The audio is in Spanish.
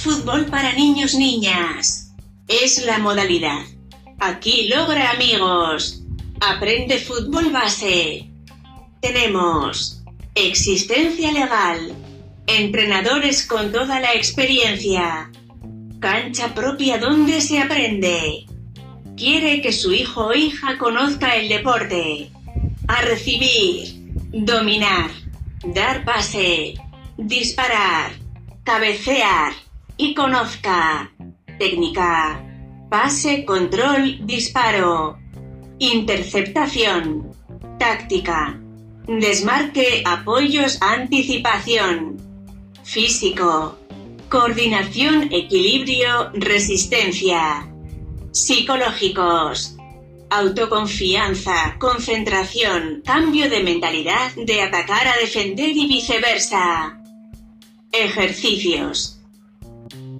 fútbol para niños niñas. Es la modalidad. Aquí logra amigos. Aprende fútbol base. Tenemos existencia legal. Entrenadores con toda la experiencia. Cancha propia donde se aprende. Quiere que su hijo o hija conozca el deporte. A recibir. Dominar. Dar pase. Disparar. Cabecear. Y conozca. Técnica. Pase, control, disparo. Interceptación. Táctica. Desmarque, apoyos, anticipación. Físico. Coordinación, equilibrio, resistencia. Psicológicos. Autoconfianza, concentración, cambio de mentalidad de atacar a defender y viceversa. Ejercicios. thank you